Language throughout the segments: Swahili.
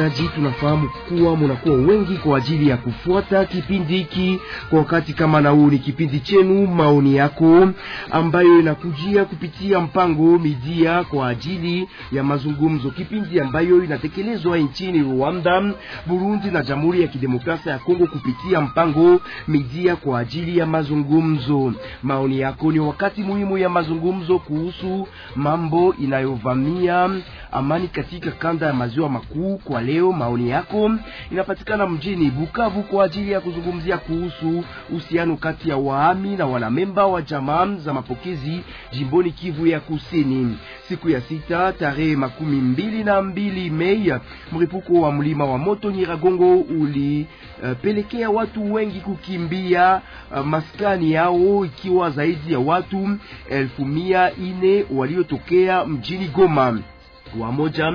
Wasikilizaji, tunafahamu kuwa munakuwa wengi kwa ajili ya kufuata kipindi hiki kwa wakati kama na huu. Ni kipindi chenu maoni yako, ambayo inakujia kupitia mpango midia kwa ajili ya mazungumzo, kipindi ambayo inatekelezwa nchini Rwanda, Burundi na Jamhuri ya Kidemokrasia ya Kongo kupitia mpango midia kwa ajili ya mazungumzo. Maoni yako ni wakati muhimu ya mazungumzo kuhusu mambo inayovamia amani katika kanda ya maziwa makuu. Kwa leo maoni yako inapatikana mjini Bukavu kwa ajili ya kuzungumzia kuhusu uhusiano kati ya waami na wanamemba wa jamaa za mapokezi jimboni Kivu ya Kusini. Siku ya sita tarehe makumi mbili na mbili Mei, mripuko wa mlima wa moto Nyiragongo ulipelekea uh, watu wengi kukimbia uh, maskani yao, ikiwa zaidi ya watu elfu mia ine waliotokea mjini Goma wamoja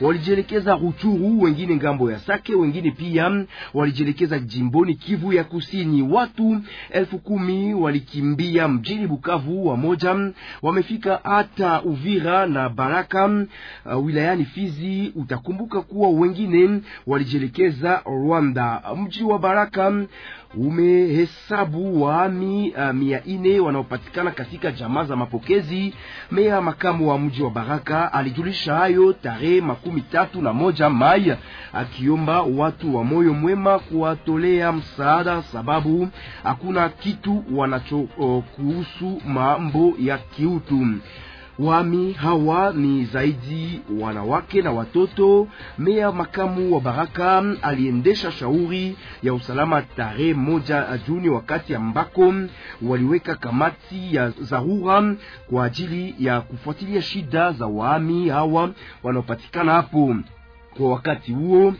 walijielekeza Ruchuru, wengine ng'ambo ya Sake, wengine pia walijielekeza jimboni Kivu ya Kusini. Watu elfu kumi walikimbia mjini Bukavu, wamoja wamefika hata Uvira na Baraka uh, wilayani Fizi. Utakumbuka kuwa wengine walijielekeza Rwanda. Mji wa Baraka umehesabu waami uh, mia ine wanaopatikana katika jamaa za mapokezi. Meya makamu wa mji wa Baraka alijulisha hayo tarehe makumi tatu na moja Mai, akiomba watu wa moyo mwema kuwatolea msaada, sababu hakuna kitu wanacho uh, kuhusu mambo ya kiutu. Wami hawa ni zaidi wanawake na watoto. Meya makamu wa Baraka aliendesha shauri ya usalama tarehe moja Juni, wakati ambako waliweka kamati ya dharura kwa ajili ya kufuatilia shida za waami hawa wanaopatikana hapo. Kwa wakati huo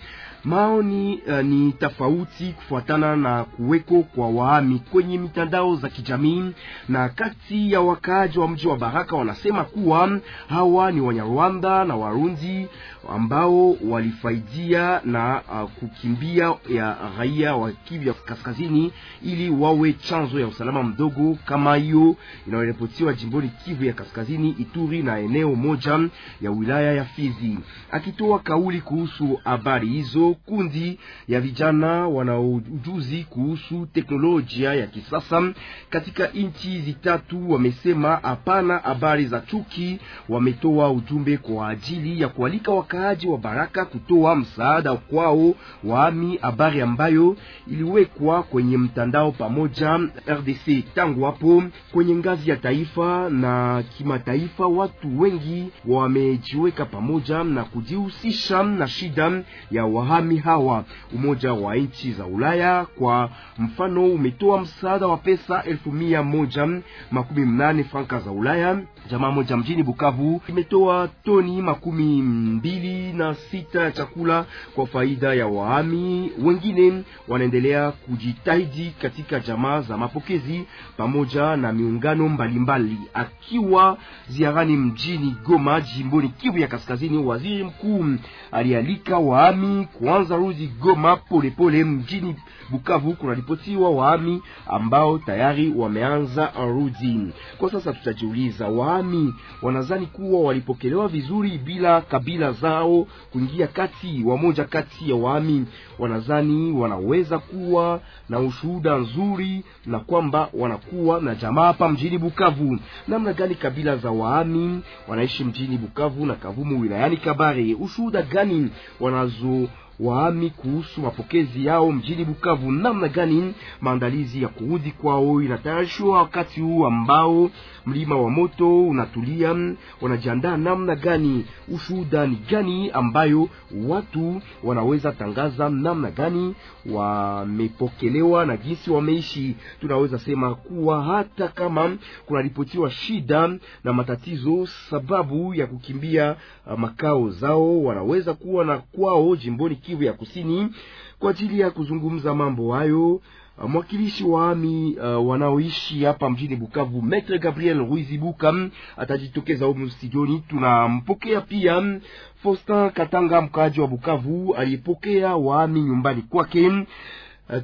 maoni uh, ni tofauti kufuatana na kuweko kwa waami kwenye mitandao za kijamii, na kati ya wakaaji wa mji wa Baraka wanasema kuwa hawa ni Wanyarwanda na Warundi ambao walifaidia na uh, kukimbia ya raia wa Kivu kaskazini ili wawe chanzo ya usalama mdogo kama hiyo inayoripotiwa jimboni Kivu ya kaskazini, Ituri na eneo moja ya wilaya ya Fizi. Akitoa kauli kuhusu habari hizo kundi ya vijana wanaojuzi kuhusu teknolojia ya kisasa katika nchi zitatu wamesema hapana habari za chuki. Wametoa ujumbe kwa ajili ya kualika wakaaji wa Baraka kutoa msaada kwao waami, habari ambayo iliwekwa kwenye mtandao pamoja RDC. Tangu hapo kwenye ngazi ya taifa na kimataifa, watu wengi wamejiweka pamoja na kujihusisha na shida ya wahami hawa. Umoja wa nchi za Ulaya kwa mfano umetoa msaada wa pesa elfu mia moja makumi mnane franka za Ulaya. Jamaa moja mjini Bukavu imetoa toni makumi mbili na sita ya chakula kwa faida ya wahami. Wengine wanaendelea kujitahidi katika jamaa za mapokezi pamoja na miungano mbalimbali. Akiwa ziarani mjini Goma, jimboni Kivu ya Kaskazini, waziri mkuu alialika wahami kuanza rudi Goma polepole. Mjini Bukavu kunaripotiwa waami ambao tayari wameanza rudi. Kwa sasa tutajiuliza, waami wanazani kuwa walipokelewa vizuri bila kabila zao kuingia kati? Wamoja kati ya waami wanazani wanaweza kuwa na ushuhuda nzuri na kwamba wanakuwa na jamaa hapa mjini Bukavu. Namna gani kabila za waami wanaishi mjini Bukavu na Kavumu wilayani Kabare? Ushuhuda gani wanazo waami kuhusu mapokezi yao mjini Bukavu. Namna gani maandalizi ya kurudi kwao inatayarishwa wakati huu ambao mlima wa moto unatulia? Wanajiandaa namna gani? Ushuhuda ni gani ambayo watu wanaweza tangaza? Namna gani wamepokelewa na jinsi wameishi? Tunaweza sema kuwa hata kama kunaripotiwa shida na matatizo sababu ya kukimbia uh, makao zao, wanaweza kuwa na kwao jimboni Kivu ya Kusini kwa ajili ya kuzungumza mambo hayo. Mwakilishi wa ami uh, wanaoishi hapa mjini Bukavu, Maitre Gabriel Ruizibuka atajitokeza humu studioni. Tunampokea pia Faustin Katanga, mkaaji wa Bukavu aliyepokea waami nyumbani kwake. Uh,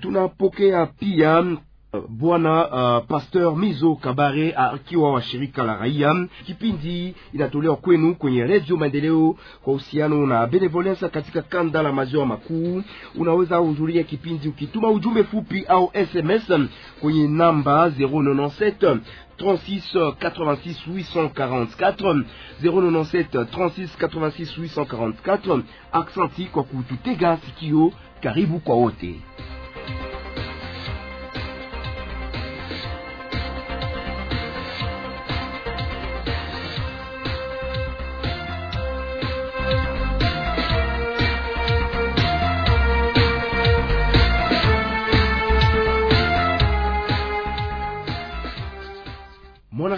tunapokea pia Bwana uh, Pasteur Mizo Kabare akiwa wa shirika la raia. Kipindi inatolewa kwenu kwenye Radio Maendeleo kwa uhusiano na benevolence katika kanda la maziwa makuu. Unaweza kuhudhuria kipindi ukituma ujumbe fupi au SMS kwenye namba 097 36 86 844 097 36 86 844. Aksanti kwa kututega sikio. Karibu kwa wote.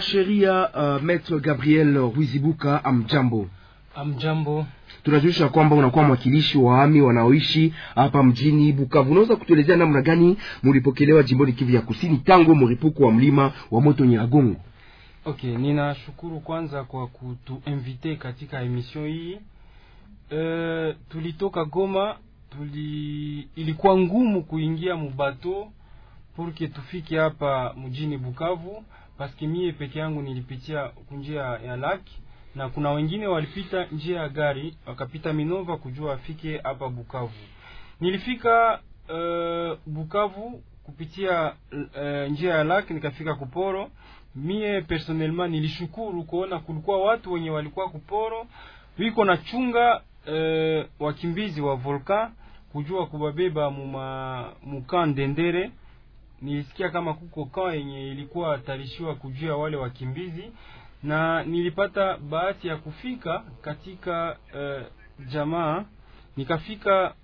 Mwanasheria uh, Maître Gabriel Ruizibuka, amjambo. Amjambo. Tunajulisha kwamba unakuwa mwakilishi wa ami wanaoishi hapa mjini Bukavu. Unaweza kutuelezea namna gani mulipokelewa jimboni Kivu ya Kusini tangu mlipuko wa mlima wa moto Nyiragongo? Okay, ninashukuru kwanza kwa kutuinvite katika emission hii. E, tulitoka Goma, tuli ilikuwa ngumu kuingia mubato porque tufike hapa mjini Bukavu paske mie peke yangu nilipitia kunjia ya laki na kuna wengine walipita njia ya gari wakapita Minova kujua afike hapa Bukavu. Nilifika uh, Bukavu kupitia uh, njia ya laki nikafika Kuporo. Mie personnellement nilishukuru kuona kulikuwa watu wenye walikuwa Kuporo wiko na chunga uh, wakimbizi wa volcan kujua kubabeba muma muka Ndendere nilisikia kama kuko kaa yenye ilikuwa tarishiwa kujua wale wakimbizi, na nilipata bahati ya kufika katika uh, jamaa. Nikafika,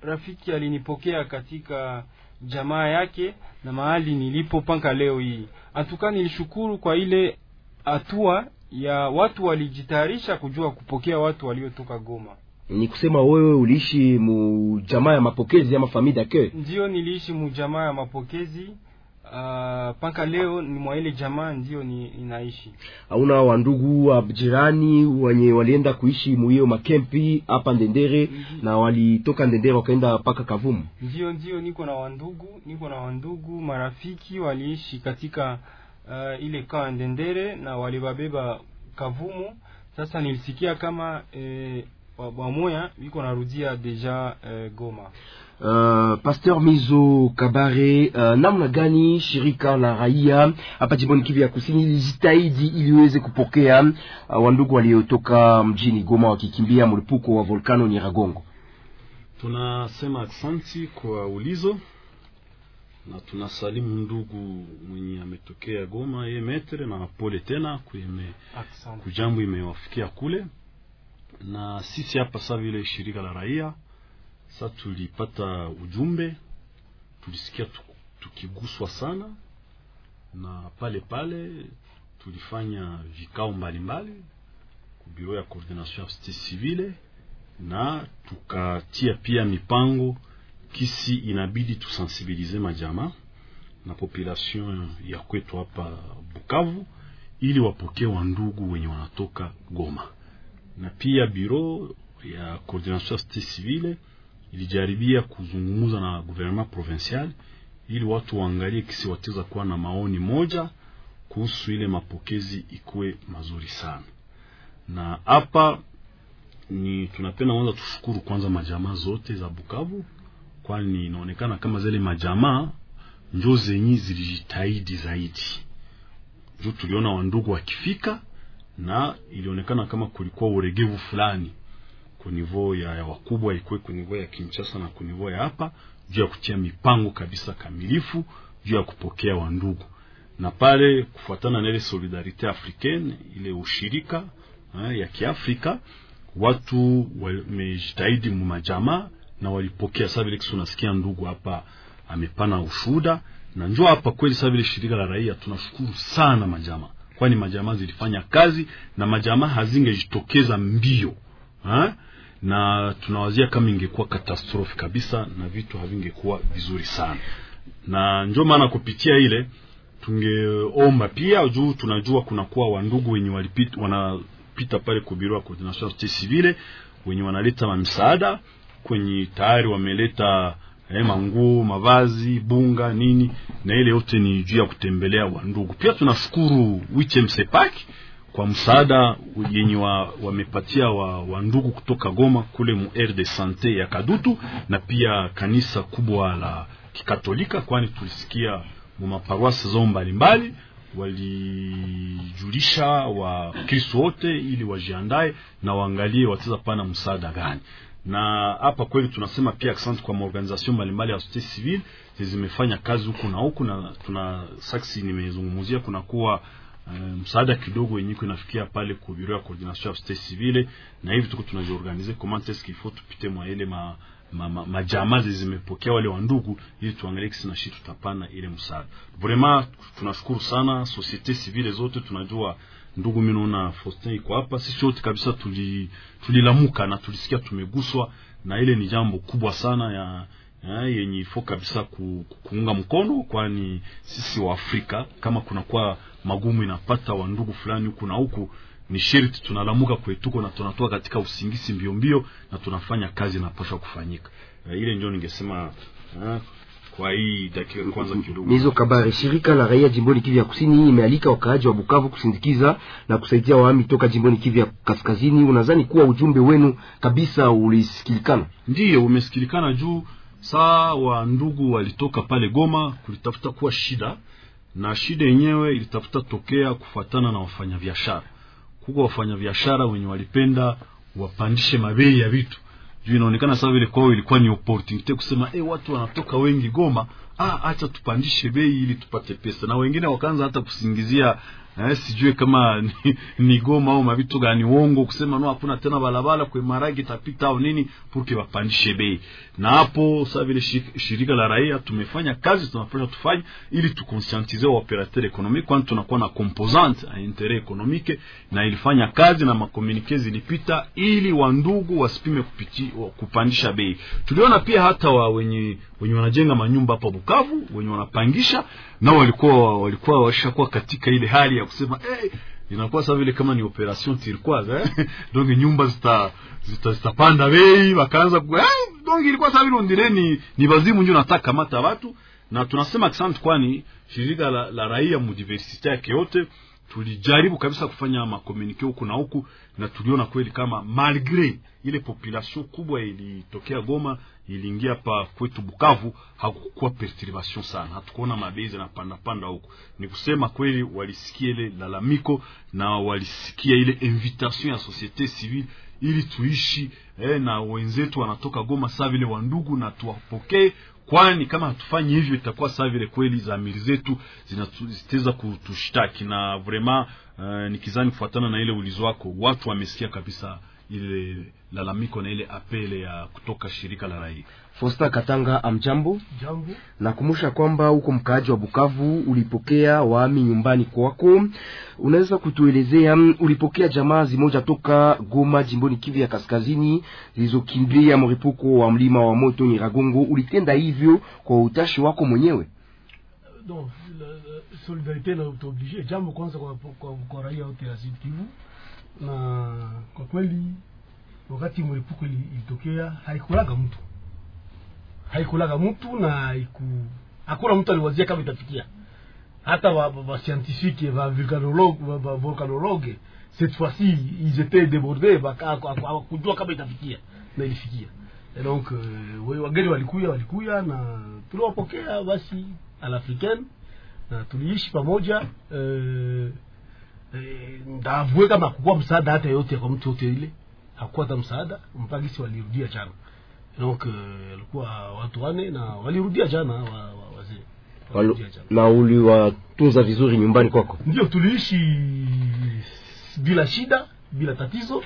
rafiki alinipokea katika jamaa yake na mahali nilipo mpaka leo hii. Atuka nilishukuru kwa ile hatua ya watu walijitayarisha kujua kupokea watu waliotoka Goma. Ni kusema wewe uliishi mu jamaa ya mapokezi ama famille d'accueil? Ndio, niliishi mu jamaa ya mapokezi mpaka uh, leo ni mwa ile jamaa ndio ni, inaishi. Hauna wandugu wa jirani wenye walienda kuishi mu hiyo makempi hapa Ndendere na walitoka Ndendere wakaenda mpaka Kavumu? Ndio, ndio, niko na wandugu, niko na wandugu marafiki waliishi katika uh, ile kaa Ndendere na walibabeba Kavumu. Sasa nilisikia kama eh, wamoya biko narudia deja uh, Goma. Uh, Pasteur Mizo Kabare, uh, namna gani shirika la raia hapa jimboni Kivu ya Kusini ilijitahidi iliweze kupokea uh, wandugu waliotoka mjini Goma wakikimbia mlipuko wa volkano Nyiragongo? Tunasema asanti kwa ulizo na tunasalimu ndugu mwenye ametokea Goma ye metre na pole tena kuime kujambo imewafikia kule na sisi hapa saa vile shirika la raia sa tulipata ujumbe, tulisikia tukiguswa sana, na pale pale tulifanya vikao mbalimbali ku biro ya coordination ya societe civile, na tukatia pia mipango kisi inabidi tusensibilize majamaa na population ya kwetu hapa Bukavu ili wapokee wandugu wenye wanatoka Goma na pia biro ya coordination societe civile ilijaribia kuzungumza na gouvernement provincial ili watu waangalie kisi kuwa na maoni moja kuhusu ile mapokezi ikuwe mazuri sana. Na hapa ni tunapenda kwanza tushukuru kwanza majamaa zote za Bukavu, kwani inaonekana kama zile majamaa njo zenyi zilijitahidi zaidi, njo tuliona wandugu wakifika na ilionekana kama kulikuwa uregevu fulani kunivou ya, ya wakubwa ikuwe kunivou ya Kinshasa na kunivou ya hapa juu ya kutia mipango kabisa kamilifu juu ya kupokea wandugu, na pale kufuatana na ile solidarite africaine ile ushirika ha, ya Kiafrika, watu wamejitahidi mu majamaa na walipokea. Sasa vile kisi unasikia ndugu hapa amepana ushuhuda na njoo hapa kweli. Sasa shirika la raia tunashukuru sana majamaa kwani majamaa zilifanya kazi na majamaa hazingejitokeza mbio ha? na tunawazia kama ingekuwa katastrofi kabisa na vitu havingekuwa vizuri sana, na ndio maana kupitia ile tungeomba pia juu tunajua kunakuwa wandugu wenye walipita wanapita pale kubirua coordination societe civile wenye wanaleta mamisaada kwenye tayari wameleta eh, manguo mavazi bunga nini na ile yote ni juu ya kutembelea wandugu pia tunashukuru wichemsepak kwa msaada yenye wamepatia wa, wa ndugu kutoka Goma kule mu aire de sante ya Kadutu na pia kanisa kubwa la Kikatolika, kwani tulisikia mu zao mbalimbali walijulisha Wakristo wote ili wajiandae na waangalie wataweza pana msaada gani na hapa kweli tunasema pia asante kwa maorganization mbalimbali ya societe civile zimefanya kazi huku na huku, na tuna saksi nimezungumzia kunakuwa um, msaada kidogo yenye inafikia pale ku bureau ya coordination ya societe civile, na hivi tuko tunajiorganize comment est-ce qu'il faut tupite mwa ile ma ma, ma, zimepokea wale wandugu, ili tuangalie kisi na shi tutapana ile msaada. Vraiment tunashukuru sana societe civile zote, tunajua ndugu mimi naona Faustin iko hapa, sisi wote kabisa tuli tulilamuka na tulisikia tumeguswa na ile ni jambo kubwa sana ya ya, yenye ifo kabisa ku, kuunga mkono, kwani sisi wa Afrika kama kunakuwa magumu inapata wa ndugu fulani huku na huku, ni sherti tunalamuka kwetuko na tunatoa katika usingisi mbio mbio na tunafanya kazi inapaswa kufanyika. Uh, ile ndio ningesema uh, kwa hii dakika kwanza kidogo. hizo Kabare, shirika la raia jimboni Kivu ya Kusini imealika wakaaji wa Bukavu kusindikiza na kusaidia waami toka jimboni Kivu ya Kaskazini. Unadhani kuwa ujumbe wenu kabisa ulisikilikana? Ndiyo, umesikilikana juu saa wa ndugu walitoka pale Goma kulitafuta kuwa shida na shida yenyewe ilitafuta tokea kufuatana na wafanyabiashara. Kuko wafanyabiashara wenye walipenda wapandishe mabei ya vitu juu inaonekana sasa vile kwao ilikuwa ni opportunity. Kusema eh, watu wanatoka wengi Goma, ah, acha tupandishe bei ili tupate pesa, na wengine wakaanza hata kusingizia eh, sijue kama ni, ni Goma au mavitu gani uongo, kusema no, hakuna tena barabara kwa maragi tapita au nini, puke wapandishe bei. Na hapo sasa vile shirika la raia tumefanya kazi, tunapaswa tufanye ili tukonsientize wa operateur economique, kwani tunakuwa na composante a interet economique, na ilifanya kazi na makomunike zilipita, ili wandugu wasipime kupiti, kupandisha bei. Tuliona pia hata wa wenye wenye wanajenga manyumba hapa Bukavu, wenye wanapangisha nao walikuwa walikuwa washakuwa katika ile hali ya kusema hey, inakuwa sawa vile kama ni operation turquoise eh? donc nyumba zita zitapanda zita bei, wakaanza eh, donc ilikuwa sawa vile ondire ni, ni bazimu ndio nataka kamata watu, na tunasema asante, kwani shirika la, la raia mudiversite yake yote tulijaribu kabisa kufanya makomunike huku na huku, na tuliona kweli kama malgre ile population kubwa ilitokea Goma iliingia pa kwetu Bukavu, hakukuwa perturbation sana, hatukuona mabezi na panda panda huku. Ni kusema kweli walisikia ile lalamiko na walisikia ile invitation ya societe civile ili tuishi eh, na wenzetu wanatoka Goma saa vile wandugu na tuwapokee kwani kama hatufanyi hivyo itakuwa saa vile kweli zamiri zetu zitaweza kutushtaki na vraiment uh, nikizani kufuatana na ile ulizo wako watu wamesikia kabisa ile lalamiko na ile apele ya kutoka shirika la raia. Fosta Katanga, amjambo. Jambo. Nakumusha kwamba huko mkaaji wa Bukavu ulipokea waami nyumbani kwako. Unaweza kutuelezea ulipokea jamaa zimoja toka Goma jimboni Kivu ya Kaskazini zilizokimbia mripuko wa mlima wa moto Nyiragongo. Ulitenda hivyo kwa utashi wako mwenyewe? Donc, solidarite na utoblige jambo kwanza kwa, kwa, kwa raia wote ya Sud Kivu, na kwa kweli wakati mripuko ilitokea haikulaga mtu haikulaga mtu na haiku hakuna mtu aliwazia kama itafikia. Hata wa, wa, scientifique wa vulcanologue wa, wa volcanologue cette fois-ci ils étaient débordés kujua kama itafikia. Na ilifikia. Et donc euh, wageni walikuya walikuya na tuliwapokea basi alafricaine na tuliishi pamoja euh, ndavue kama hakukuwa msaada hata yote kwa mtu yote ile. Hakukuwa hata msaada mpaka sisi walirudia jana donc alikuwa uh, watu wane na walirudia jana wa, wa, wazee. Walu, na uliwatunza vizuri nyumbani kwako? Ndio, tuliishi bila shida bila tatizo.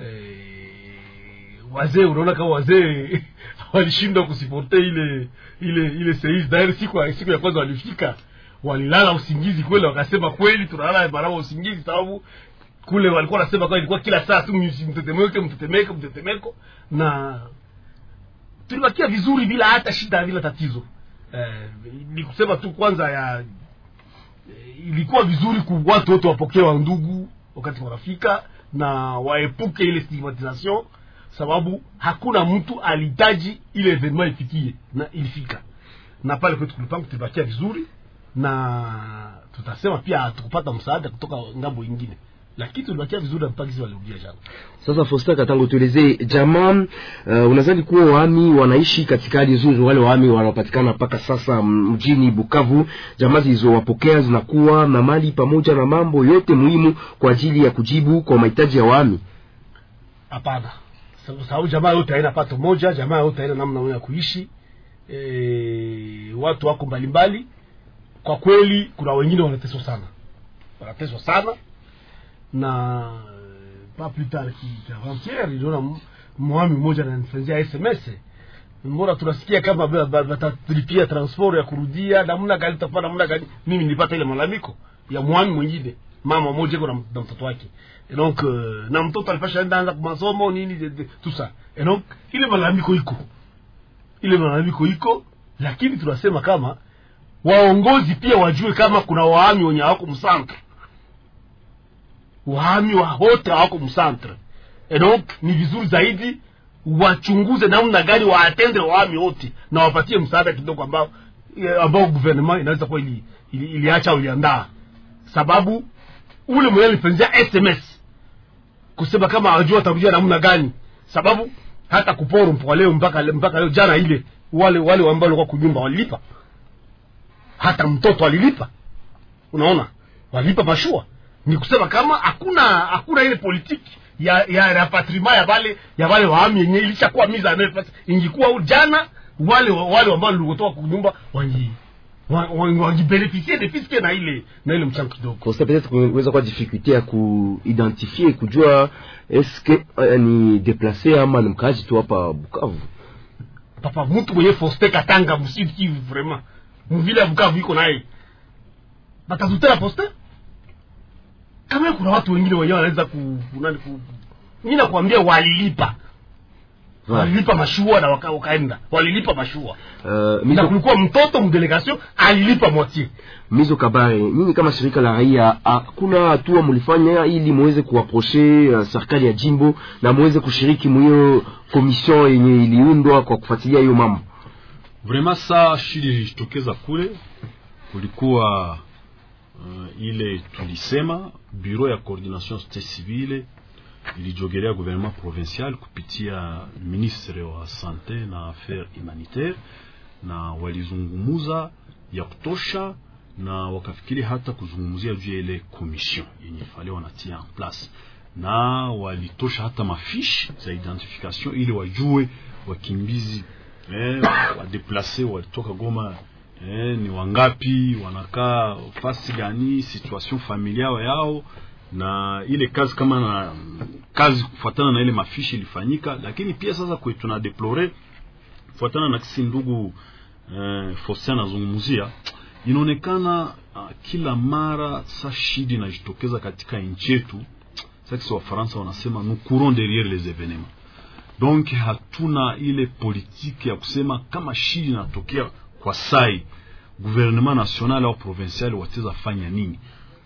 E, wazee unaona kama wazee walishindwa kusiporte ile ile ile seis dair siku, siku ya kwanza walifika walilala usingizi kweli, wakasema kweli tunalala baraba usingizi sababu kule walikuwa wanasema kwa ilikuwa kila saa tu mtetemeko mtetemeko mtetemeko. Na tulibakia vizuri bila hata shida bila tatizo. Eh, ni kusema tu kwanza ya eh, ilikuwa vizuri ku watu wote wapokee wa ndugu wakati wanafika na waepuke ile stigmatisation sababu hakuna mtu alihitaji ile evenement ifikie na ilifika. Na pale kwetu kulipanga tulibakia vizuri na tutasema pia tukupata msaada kutoka ng'ambo ingine lakini tulibakia vizuri mpaka sisi walirudia jana. Sasa Fosta Katango, tuelezee jamaa, uh, unazani kuwa wahami wanaishi katika hali nzuri? Wale wahami wanaopatikana mpaka sasa mjini Bukavu, jamaa zilizowapokea zinakuwa na mali pamoja na mambo yote muhimu kwa ajili ya kujibu kwa mahitaji ya wahami? hapana. Sababu- jamaa yote haina pato moja jamaa yote haina namna ya kuishi. E, watu wako mbalimbali. Kwa kweli kuna wengine wanateswa sana. Wanateswa sana na pas plus tard ki- qu'avant-hier niliona m- mwami mmoja ananifanyia sms. Mbona tunasikia kama ba- ba- batatulipia transport ya kurudia namna gani tafana namna gani? Mimi nilipata ile malalamiko ya mwami mwingine mama mmoja iko na mtoto wake. Donc euh, na mtoto alipasha enda anza masomo nini tout ça. Et donc ile malalamiko iko. Ile malalamiko iko lakini tunasema kama waongozi pia wajue kama kuna waami wenye hawako msantre wahami wa wote hawako msantre et donc ni vizuri zaidi wachunguze namna gani waatendre wahami wote na wapatie msaada kidogo ambao eh, ambao gouvernement inaweza kuwa ili, ili, iliacha au sababu ule mwenye alipenzia sms kusema kama awajua watarudia namna gani. Sababu hata kuporo mpaka leo mpaka mpaka leo jana ile wale wale ambao walikuwa kunyumba walilipa. Hata mtoto alilipa. Unaona? Walilipa mashua ni kusema kama hakuna hakuna ile politiki ya ya rapatrima ya wale ya wale wahami yenye ilishakuwa miza nefasi ingikuwa jana wale wale ambao walikutoka kunyumba wangi wangibenefisie de fiske na ile na ile mchango kidogo. Kosa peut-être kuweza kwa difficulté ya ku identifier kujua eske uh, ni déplacé ama ni mkaaji tu hapa Bukavu. papa mtu mwenye foste katanga msidi kivu vraiment. Mvile ya bukavu iko naye. Batazutela poste kama kuna watu wengine wenyewe wanaweza ku nani ku mimi nakwambia walilipa. Walilipa mashua na waka, wakaenda. Walilipa mashua. Uh, na mizo, kulikuwa mtoto mdelegation alilipa moitié. Mizo Kabare, nyinyi kama shirika la raia, hakuna hatua mlifanya ili muweze kuaproche uh, serikali ya jimbo na muweze kushiriki mwiyo komision yenye iliundwa kwa kufuatilia hiyo mambo? vraiment saa shida ilijitokeza kule kulikuwa uh, ile tulisema bureau ya coordination société civile ilijogelea gouvernement provincial kupitia ministre wa sante na affaire humanitaire na walizungumuza ya kutosha na wakafikiri hata kuzungumzia juu ya ile commission yenye fale wanatia en place. Na walitosha hata mafishi za identification ili wajue wakimbizi eh, wadeplace walitoka Goma eh, ni wangapi, wanakaa fasi gani, situation familia yao na ile kazi kama na kazi kufuatana na ile mafishi ilifanyika, lakini pia sasa kwetu tuna deplore kufuatana na kisi ndugu eh, Faustin anazungumzia inaonekana uh, kila mara sa shida inajitokeza katika nchi yetu. Sasa Wafaransa wanasema nous courons derrière les événements donc hatuna ile politiki ya kusema kama shidi inatokea kwa sai. Gouvernement national au provincial wateza fanya nini?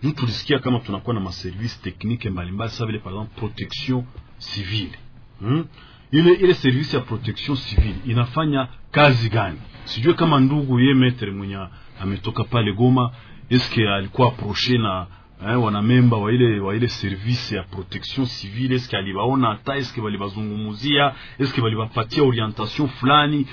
Juu tulisikia kama tunakuwa na maservice technique mbalimbali sa vile par exemple protection civile. Hmm? ile ile service ya protection civile inafanya kazi gani? Sijue kama ndugu ye metre mwenye ametoka pale goma eske alikuwa approche na eh, wanamemba wa ile wa ile service ya protection civile eske alibaona hata eske balibazungumuzia eske balibapatia orientation fulani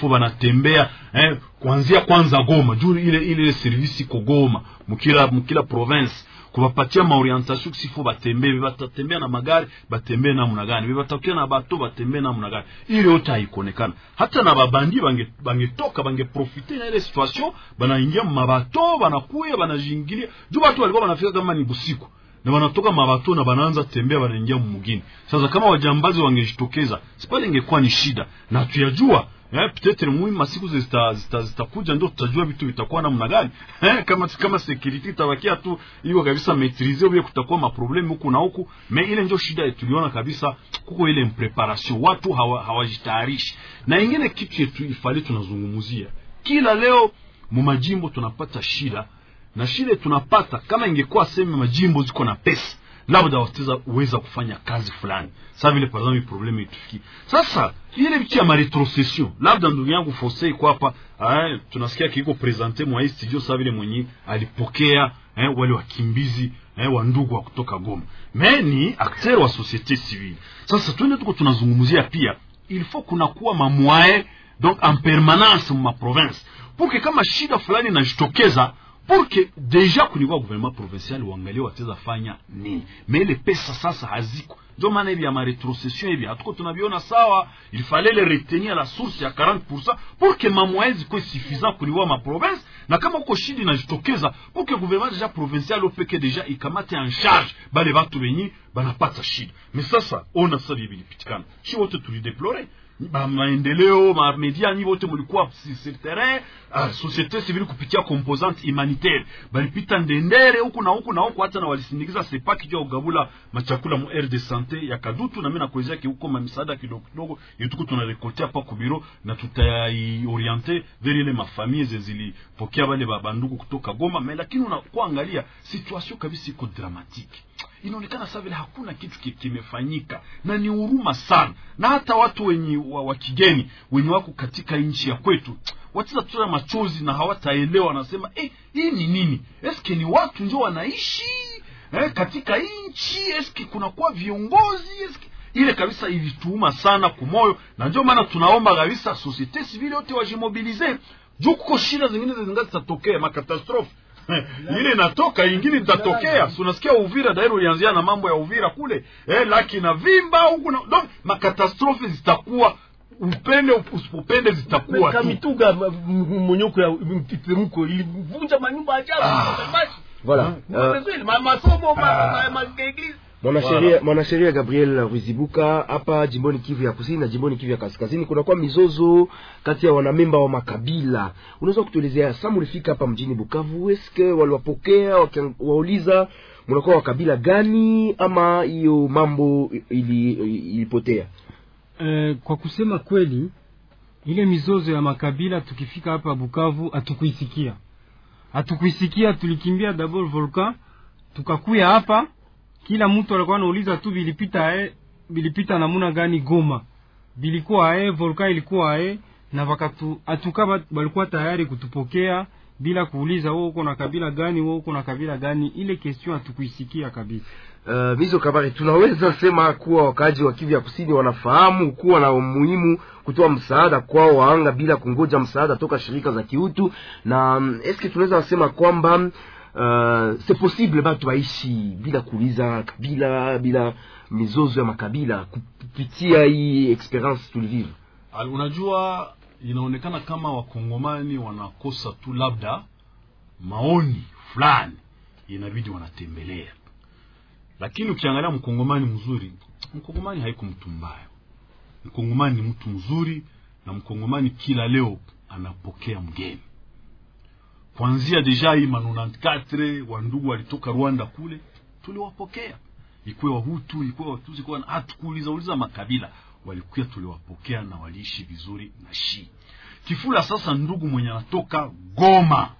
faut banatembea eh, kuanzia kwanza Goma juu ile, ile service iko Goma mukila mukila province kubapatia maorientation batembe batembee batatembea na magari batembee namna gani? Batakia na bato batembee namna gani? Ile yote haikuonekana hata na babandi bange bangetoka bangeprofite na ile situation banaingia mabato banakuya banajingilia juu watu walikuwa wanafika kama ni busiku na wanatoka mabato na banaanza tembea banaingia mumugini sasa kama wajambazi wangejitokeza sipale ingekuwa ni shida. Na tuyajua eh, peut-être mwi masiku zitakuja zita, zita ndio tutajua vitu vitakuwa namna gani eh, kama kama security itabakia tu hiyo kabisa maîtriser au kutakuwa maprobleme huku na huku me ile ndio shida tuliona kabisa kuko ile preparation, watu hawajitayarishi hawa na ingine kitu yetu ifali tunazungumzia kila leo mu majimbo tunapata shida na shida tunapata kama ingekuwa sema majimbo ziko na pesa labda wataweza uweza kufanya kazi fulani. Sa vile par exemple probleme itufikie sasa ile vitu ya maretrocession. Labda ndugu yangu fose iko hapa eh, tunasikia kiko presente mwa hii studio sa vile mwenye alipokea eh, wale wakimbizi eh, wa ndugu wa kutoka goma. Me ni acteur wa societe civile. Sasa twende tuko tunazungumzia pia il faut kunakuwa mamwae donc en permanence ma province. Pour que kama shida fulani inajitokeza pour que deja kunikuwa gouvernement provincial uangalie wataweza fanya nini? Me ile pesa sasa haziko. Ndio maana hivi ya maretrocession hivi hatuko tunaviona sawa. Il retenir la source ya 40 pour que mamoyen zikuwe suffisant province. Na kama uko shida inajitokeza pour que deja provincial opeke deja ikamate en charge bale batu benyi banapata shida me sasa ona sasa bilipitikana shi wote tulideplore maendeleo mamedia nyi wote mulikuwa sur terrain uh, societe civile kupitia composante humanitaire. Balipita ndendere huku na huku na huku hata na walisindikiza sepaki juu ya ugabula machakula mu aire de sante ya kadutu. Na mimi nakuelezea ki huko mamisaada kidogo kidogo yetuko tunarekotea hapa kubiro na tutaioriente vers ile mafamille zilipokea wale babanduku kutoka Goma. Mais lakini unakuwa angalia situation kabisa iko dramatique inaonekana saa vile hakuna kitu kimefanyika. Na ni huruma sana. Na hata watu wenye wa, wa kigeni wenye wako katika nchi ya kwetu wataza tuta machozi na hawataelewa wanasema eh, hii ni nini? Eske ni watu ndio wanaishi? Eh, katika nchi? Eske kunakuwa viongozi? Eske ile kabisa ilituuma sana kumoyo na ndio maana tunaomba kabisa societe civile yote wajimobilize. Juu kuko shida zingine zingazi zitatokea makatastrofe ile inatoka ingine itatokea si unasikia uvira dairi ulianzia na mambo ya uvira kule eh, laki na vimba huku na donc makatastrofhe zitakuwa upende usipopende zitakuwa tu kamituga monyoko ya mtitemko ilivunja manyumba ajabu Voilà. Ma- masomo ma- ma- ma- maeglise mwanasheria mwanasheria Gabriel Ruzibuka hapa jimboni Kivu ya kusini na jimboni Kivu ya kaskazini kunakuwa mizozo kati ya wanamemba wa makabila. Unaweza kutuelezea sasa, mlifika hapa mjini Bukavu, eske waliwapokea wauliza mnakuwa wa kabila gani, ama hiyo mambo ili ilipotea? Eh, kwa kusema kweli ile mizozo ya makabila tukifika hapa Bukavu hatukuisikia, hatukuisikia. Tulikimbia Double volcan, tukakuya hapa, kila mtu alikuwa anauliza tu bilipita ae, bilipita namuna gani Goma, bilikuwa ae, volka ilikuwa ae, na wakatu atuka balikuwa tayari kutupokea bila kuuliza wewe uko na kabila gani, wewe uko na kabila gani. Ile question hatukuisikia kabisa. Uh, Mizo Kabari, tunaweza sema kuwa wakaji wa Kivu ya kusini wanafahamu kuwa na umuhimu kutoa msaada kwao waanga bila kungoja msaada toka shirika za kiutu, na um, eske tunaweza sema kwamba uh, c'est possible batu waishi bila kuuliza kabila, bila mizozo ya makabila kupitia hii experience tulivive. Unajua inaonekana kama wakongomani wanakosa tu labda maoni fulani inabidi wanatembelea. Lakini ukiangalia mkongomani mzuri mkongomani haiko mtu mbaya. Mkongomani ni mtu mzuri na mkongomani kila leo anapokea mgeni kwanzia deja hii ma 94 wandugu walitoka rwanda kule tuliwapokea. Ikuwe wahutu ikuwe watusi ikuwe hatukuuliza uliza makabila. Walikuwa tuliwapokea na waliishi vizuri na shi. Kifula sasa ndugu mwenye anatoka goma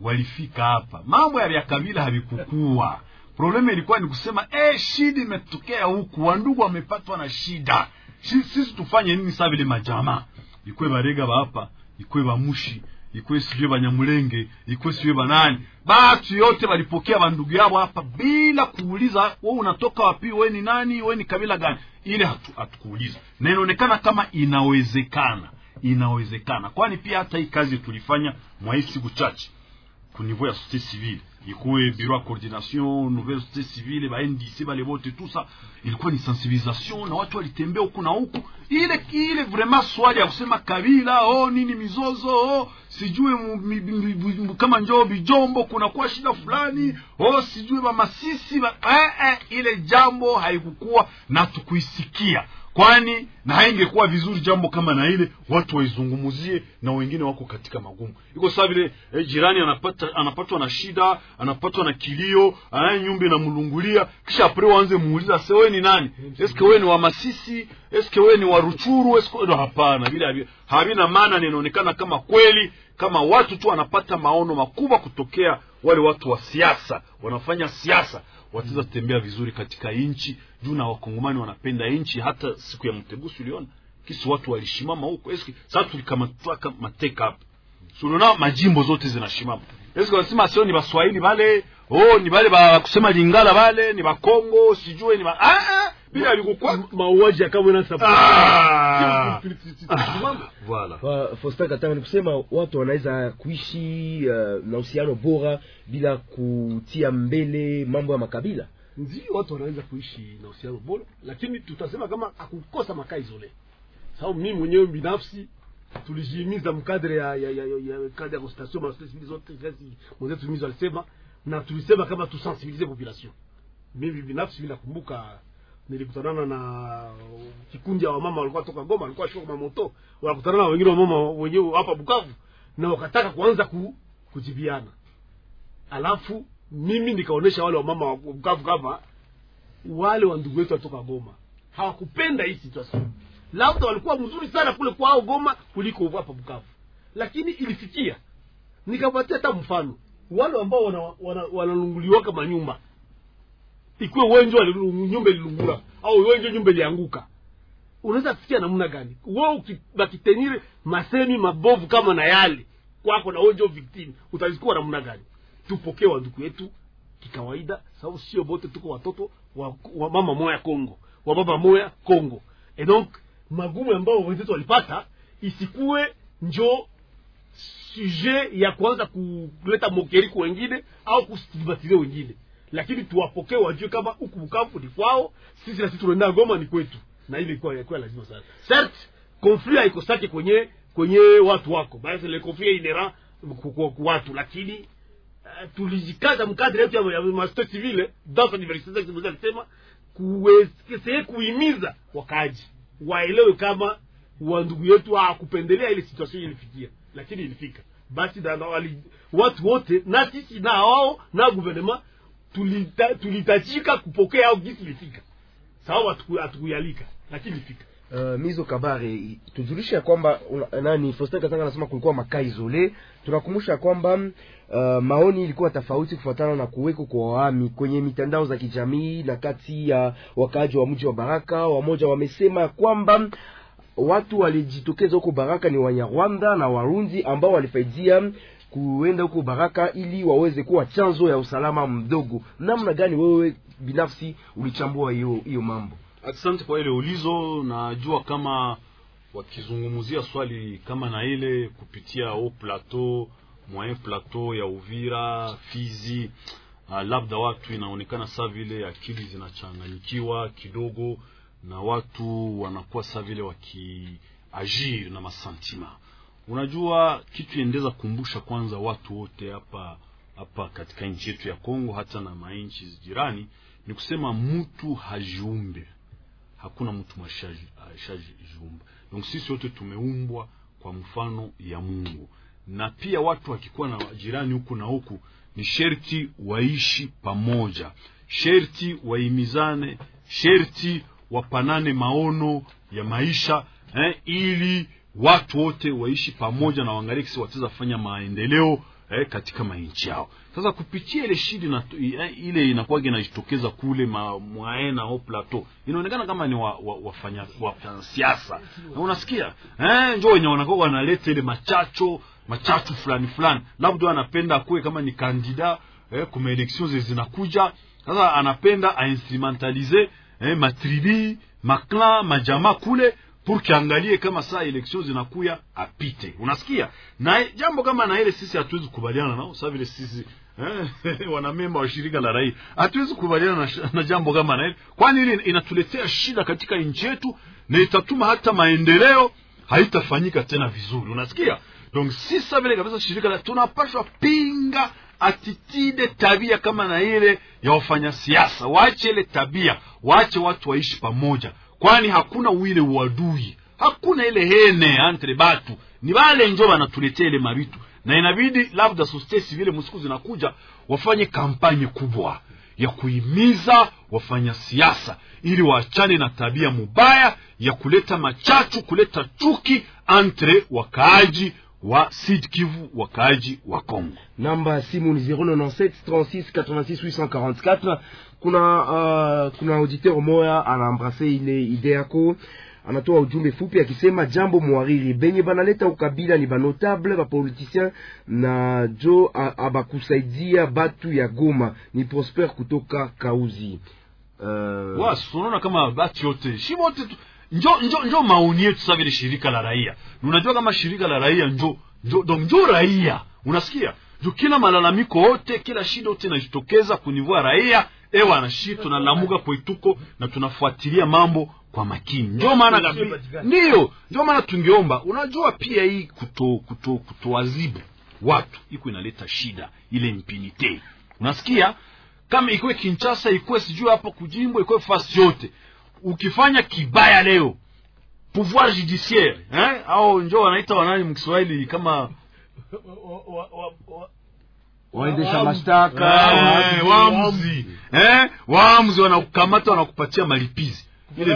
walifika hapa. Mambo ya kabila havikukua. Problemu ilikuwa ni kusema eh, shida imetokea huku wandugu wamepatwa na shida. Sisi tufanye nini saa vile majamaa ikwe barega ba hapa ikwe bamushi ikwe sijue banyamulenge ikwe sijue banani. Batu yote walipokea bandugu yabo hapa bila kuuliza we unatoka wapi? We ni nani? We ni kabila gani? Ile hatukuuliza. Hatu- na inaonekana kama inawezekana inawezekana. Kwani pia hata hii kazi tulifanya mwa hii siku chache ku niveau ya société civile. Ikuwe bureau ya coordination nouvelle société civile ba ndc bale bote tout ça. Ilikuwa ni sensibilisation na watu walitembea huku na huku. Ile ile vraiment swali ya kusema kabila oh nini mizozo oh sijue kama njoo bijombo kunakuwa shida fulani oh sijue bamasisi ba, eh, eh, ile jambo haikukuwa na tukuisikia kwani na haingekuwa vizuri jambo kama na ile watu waizungumuzie na wengine wako katika magumu. Iko saa vile eh, jirani anapata anapatwa na shida anapatwa na kilio anaye nyumba inamlungulia kisha apre waanze muuliza se wewe ni nani? Eske wewe ni wa masisi? Eske wewe ni wa ruchuru? Eske hapana vile havina maana Ninaonekana inaonekana kama kweli kama watu tu wanapata maono makubwa kutokea wale watu wa siasa wanafanya siasa wataweza kutembea vizuri katika nchi juu na wakongomani wanapenda nchi hata siku ya mtegusi uliona kisi watu walishimama huko. Sasa tulikamataka mateka hapa. Sunaona majimbo zote zinashimama. Wanasema sio ni baswahili bale oh ni bale ba kusema lingala bale ni bakongo sijue ni ba ah, ah, bila alikukwa mauaji ya Kabwe Ah. nasa voilà Fa- Faustin Katanga ni kusema watu wanaweza kuishi uh, na uhusiano bora bila kutia mbele mambo ya makabila. ndio watu wanaweza kuishi na uhusiano bora lakini tutasema kama akukosa makaa izole. sababu mimi mwenyewe binafsi tulijihimiza mkadre ya ya ya, ya, ya kadre ya consultation ma sisi zote kazi mwenzetu mizo alisema na tulisema kama tusensibilize population mimi binafsi bila kumbuka nilikutanana na kikundi ya wamama walikuwa toka Goma walikuwa shuka mamoto moto na wengine wamama wenyewe hapa Bukavu na wakataka kuanza ku, kujibiana. Alafu mimi nikaonesha wale wamama wa Bukavu kama wale wa ndugu wetu watoka Goma. Hawakupenda hii situation. Labda walikuwa mzuri sana kule kwao Goma kuliko hapa Bukavu, lakini ilifikia. Nikapatia hata mfano. Wale ambao wanalunguliwaka wana, wana wananunguliwaka manyumba ikiwe wewe ndio nyumba ililungula au wenjo nyumba ilianguka, unaweza kufikia namna gani? Wewe ukibakitenire masemi mabovu kama na yale kwako na wenjo victim, utazikuwa namna gani? Tupokee wanduku yetu kikawaida, sababu sio bote tuko watoto wa, wa mama moya Kongo, wa baba moya Kongo. Et donc magumu ambao wenzetu walipata isikuwe njo sujet ya kuanza kuleta mokeri kwa wengine au kustigmatize wengine, lakini tuwapokee, wajue kama huku Bukavu ni kwao, sisi na sisi tunaenda Goma ni kwetu, na ile ilikuwa ilikuwa lazima sana. Certes conflit haikosake kwenye kwenye watu wako, basi le conflit inera kwa watu, lakini uh, tulijikaza mkadri yetu ya, master civile dans sa diversité vous alisema kuwezesee kuhimiza wakaaji waelewe kama wa ndugu yetu hakupendelea ile situation ilifikia, lakini ilifika. Basi watu wote na sisi na wao na gouvernement tulitajika kupokea au gisi lifika sawa atukuyalika lakini lifika. Uh, Mizo Kabare, tujulishe ya kwamba nani Faustin Katanga anasema kulikuwa makaa izole. Tunakumbusha kwamba uh, maoni ilikuwa tofauti kufuatana na kuweko kwa wami kwenye mitandao za kijamii na kati ya wakaaji wa mji wa Baraka. Wamoja wamesema kwamba watu walijitokeza huko Baraka ni Wanyarwanda na Warundi ambao walifaidia kuenda huko Baraka ili waweze kuwa chanzo ya usalama mdogo. Namna gani wewe binafsi ulichambua hiyo hiyo mambo? asante kwa ile ulizo najua kama wakizungumzia swali kama na ile kupitia au plateau moyen plateau ya uvira fizi uh, labda watu inaonekana saa vile akili zinachanganyikiwa kidogo na watu wanakuwa saa vile wakiagir na masantima unajua kitu endeza kumbusha kwanza watu wote hapa hapa katika nchi yetu ya Kongo hata na mainchi jirani ni kusema mtu hajiumbe hakuna mtu mashajiumba. donc sisi wote tumeumbwa kwa mfano ya mungu. Na pia watu wakikuwa na jirani huku na huku ni sherti waishi pamoja. Sherti waimizane sherti wapanane maono ya maisha eh, ili watu wote waishi pamoja na waangalie kisi wataweza fanya maendeleo eh, katika mainchi yao. Sasa kupitia ile shida na, eh, ile inakuwa inajitokeza kule mwaena au plateau inaonekana kama ni wafanya wa, wa, wa siasa. Na unasikia eh, njo wenye wanakuwa wanaleta ile machacho machacho fulani fulani. Labda anapenda akuwe kama ni kandida eh, kuma elections zinakuja. Sasa anapenda ainstrumentalize eh, matribi maklan majama kule pour kiangalie kama saa election zinakuya apite. Unasikia? Na jambo kama na ile sisi hatuwezi kubaliana nao saa vile sisi eh, wanamemba wa shirika la raia. Hatuwezi kubaliana na, na jambo kama na ile. Kwani ile inatuletea shida katika nchi yetu na itatuma hata maendeleo haitafanyika tena vizuri. Unasikia? Donc si sa vile kabisa shirika la tunapashwa pinga atitide tabia kama na ile ya wafanya siasa. Waache ile tabia waache watu waishi pamoja kwani hakuna wile uadui hakuna ile hene entre batu. Ni wale njo wanatuletea ile mabitu na inabidi labda sustesi vile musiku zinakuja wafanye kampanye kubwa ya kuimiza wafanya siasa ili waachane na tabia mubaya ya kuleta machachu kuleta chuki entre wakaaji wa Sud Kivu, wakaaji wa Kongo. namba simu ni 097 36 86 844 kuna uh, kuna auditeur moya anaambrase ile ide yako. Anatoa ujumbe fupi akisema jambo mwariri benye banaleta ukabila ni banotable bapoliticien na jo abakusaidia batu ya goma. Ni prosper kutoka kauzi. Uh, wasi unaona kama bati yote shi wote tu njo njo njo maoni yetu sasa vile shirika la raia. Unajua kama shirika la raia njo njo donc njo raia. Unasikia? Juu kila malalamiko yote kila shida yote inajitokeza kunivua raia ewa na shi tunalamuka kwetuko na tunafuatilia mambo kwa makini. Ndio maana kabi ndiyo ndio maana tungeomba. Unajua pia hii kuto kuto kutoazibu watu iko inaleta shida ile impinite unasikia? Kama ikuwe kinchasa ikuwe sijui hapo kujimbo ikuwe fasi yote. Ukifanya kibaya leo pouvoir judiciaire eh? au njo wanaita wanani mkiswahili kama waendesha mashtaka eh, waamuzi eh? waamuzi wanakukamata wanakupatia malipizi. Ile,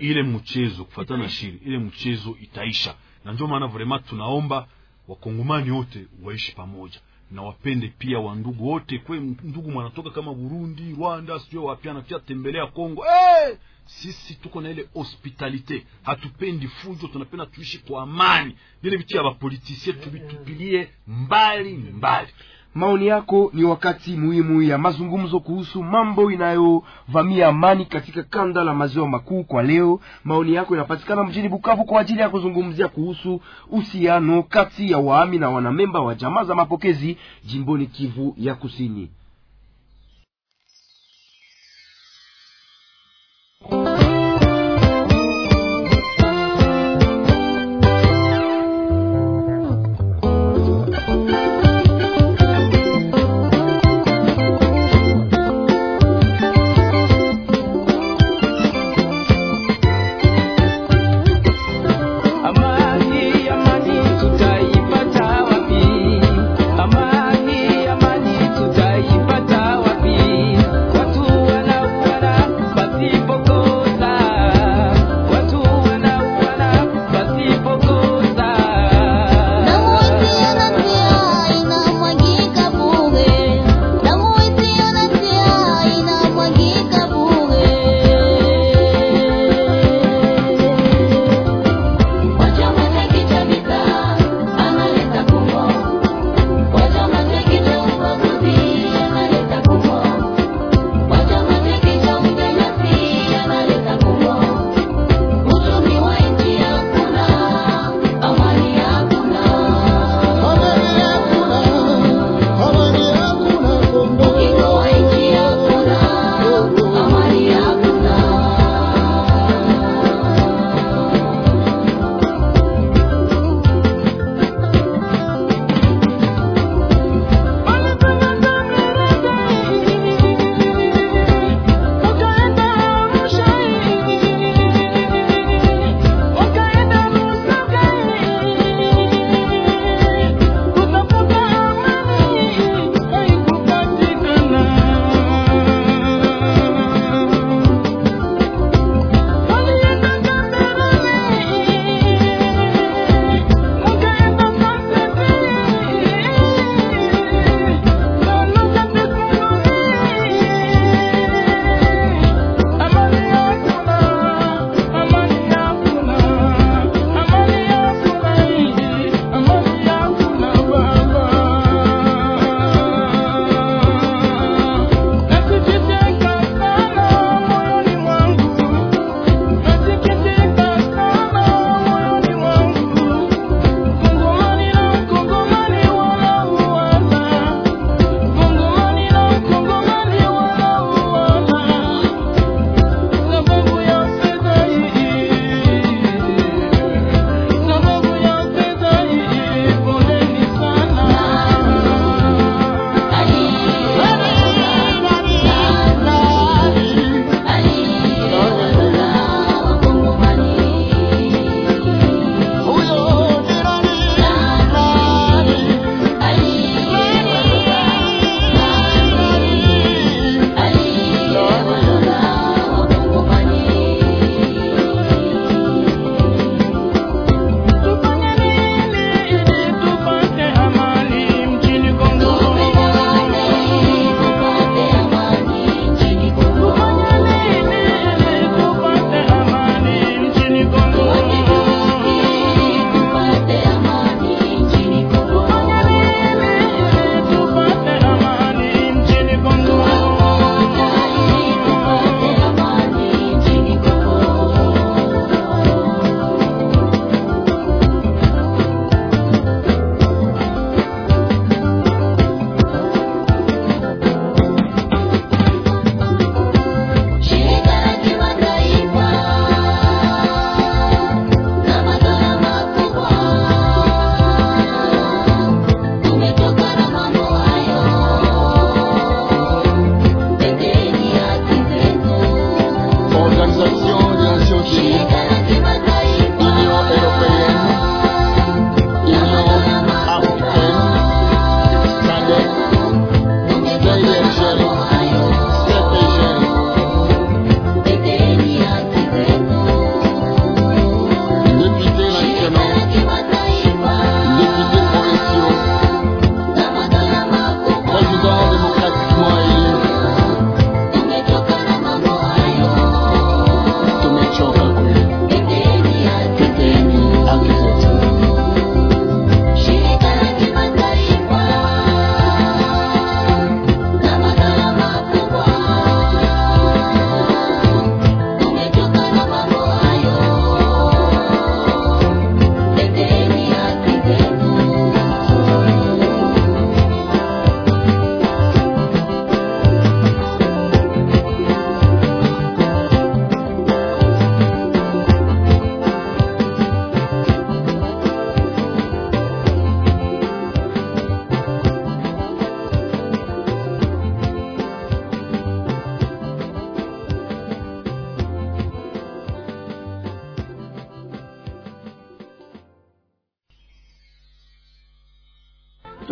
ile mchezo kufuatana na sheria ile mchezo itaisha. Na ndio maana vrema tunaomba wakongomani wote waishi pamoja. Na wapende pia wandugu wote. Kwe ndugu mwanatoka kama burundi rwanda sijue wapi anakia tembelea kongo. Hey! sisi tuko na ile hospitalite. Hatupendi fujo tunapenda tuishi kwa amani. Vile vitu ya bapolitisie tuvitupilie mbali mbali maoni yako ni wakati muhimu ya mazungumzo kuhusu mambo inayovamia amani katika kanda la maziwa makuu kwa leo. Maoni yako inapatikana mjini bukavu kwa ajili ya kuzungumzia kuhusu uhusiano kati ya waami na wanamemba wa jamaa za mapokezi jimboni kivu ya kusini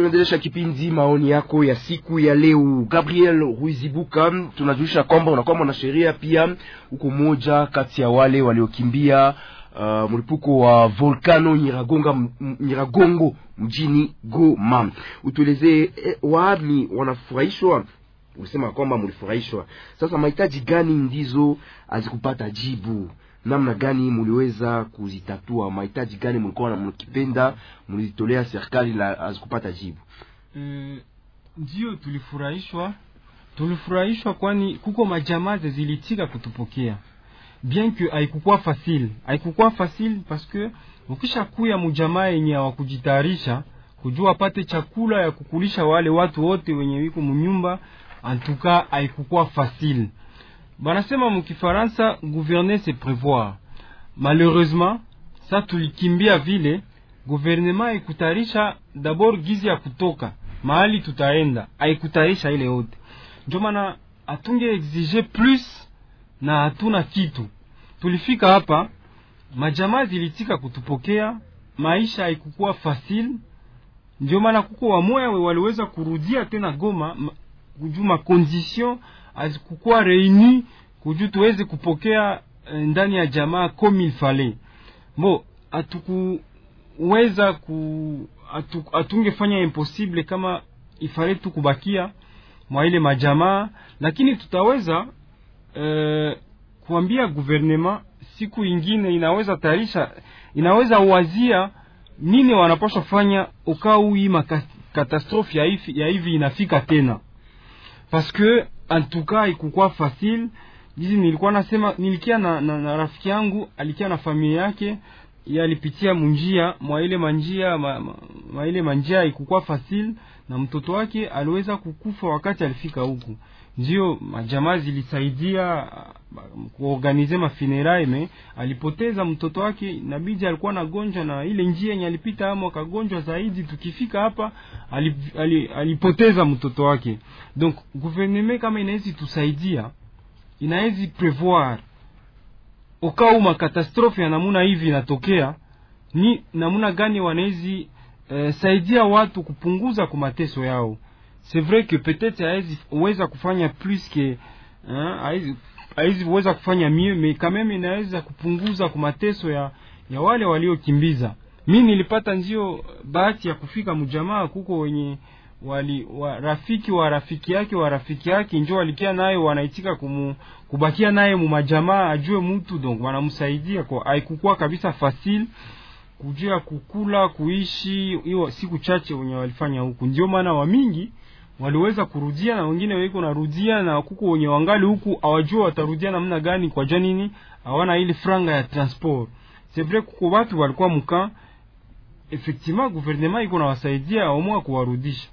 tunaendelesha kipindi maoni yako ya siku ya leo. Gabriel Ruizibuka, tunajulisha kwamba unakuwa mwanasheria pia, huko moja kati ya wale waliokimbia uh, mlipuko wa volcano Nyiragonga, Nyiragongo mjini Goma. Utuelezee eh, waami wanafurahishwa Ulisema kwamba mlifurahishwa. Sasa mahitaji gani ndizo azikupata jibu? Namna gani muliweza kuzitatua? Mahitaji gani mlikuwa na mkipenda mlitolea serikali la azikupata jibu? Ndio, e, tulifurahishwa, tulifurahishwa kwani kuko majamaze zilitika kutupokea bien que haikukuwa facile, haikukuwa facile parce que ukisha kuya mujamaa yenye hawakujitayarisha kujua apate chakula ya kukulisha wale watu wote wenye wiko munyumba antuka haikukuwa facile. Banasema mukifaransa gouverner c'est prévoir. Malheureusement sa tulikimbia vile gouvernement haikutayarisha d'abord gizi ya kutoka mahali tutaenda, haikutayarisha ile yote, ndio maana atunge exige plus na hatuna kitu. Tulifika hapa, majamaa zilitika kutupokea, maisha haikukuwa fasil ndio maana kuko wamoya waliweza kurudia tena Goma kujuma condition azikukuwa reuni kuju tuweze kupokea ndani ya jamaa komi il fallait. Bo atukuweza ku atu, atungefanya impossible kama ifale tu kubakia mwa ile majamaa, lakini tutaweza eh, kuambia guvernema siku ingine inaweza tayarisha, inaweza wazia nini wanapaswa fanya ukau hii katastrofe ya hivi, ya hivi inafika tena parce que en ikukwa fasil jizi nilikuwa nasema nilikia na, na, na rafiki yangu alikia na familia yake. Yalipitia munjia mwa ile manjia ma, ma, ma ile manjia ikukuwa facile. Na mtoto wake aliweza kukufa wakati alifika huku ndio majamaa zilisaidia kuorganize mafunerai me alipoteza mtoto wake nabidi alikuwa nagonjwa na ile njia yenye alipita ama akagonjwa zaidi. Tukifika hapa alip, alip, alipoteza mtoto wake. Donc gouvernement kama inawezi tusaidia inawezi prevoir ukau makatastrophe ya namuna hivi inatokea ni namuna gani wanawezi eh, saidia watu kupunguza kwa mateso yao c'est vrai que peut-être aweza weza kufanya plus que hawezi weza kufanya mieux mais quand même inaweza kupunguza kwa mateso ya, ya wale waliokimbiza. Mi nilipata ndio bahati ya kufika mjamaa kuko wenye wali wa, rafiki wa rafiki yake wa rafiki yake njo walikia naye wanaitika kumu, kubakia naye mumajamaa ajue mtu donc wanamsaidia kwa haikukuwa kabisa fasile kujua kukula kuishi hiyo siku chache wenye walifanya huku. Ndio maana wamingi waliweza kurudia na wengine weko narudia na kuko wenye wangali huku awajua watarudia namna gani kwa jua nini hawana ile franga ya transport. C'est vrai kuko watu walikuwa muka effectivement gouvernement iko nawasaidia omwa kuwarudisha.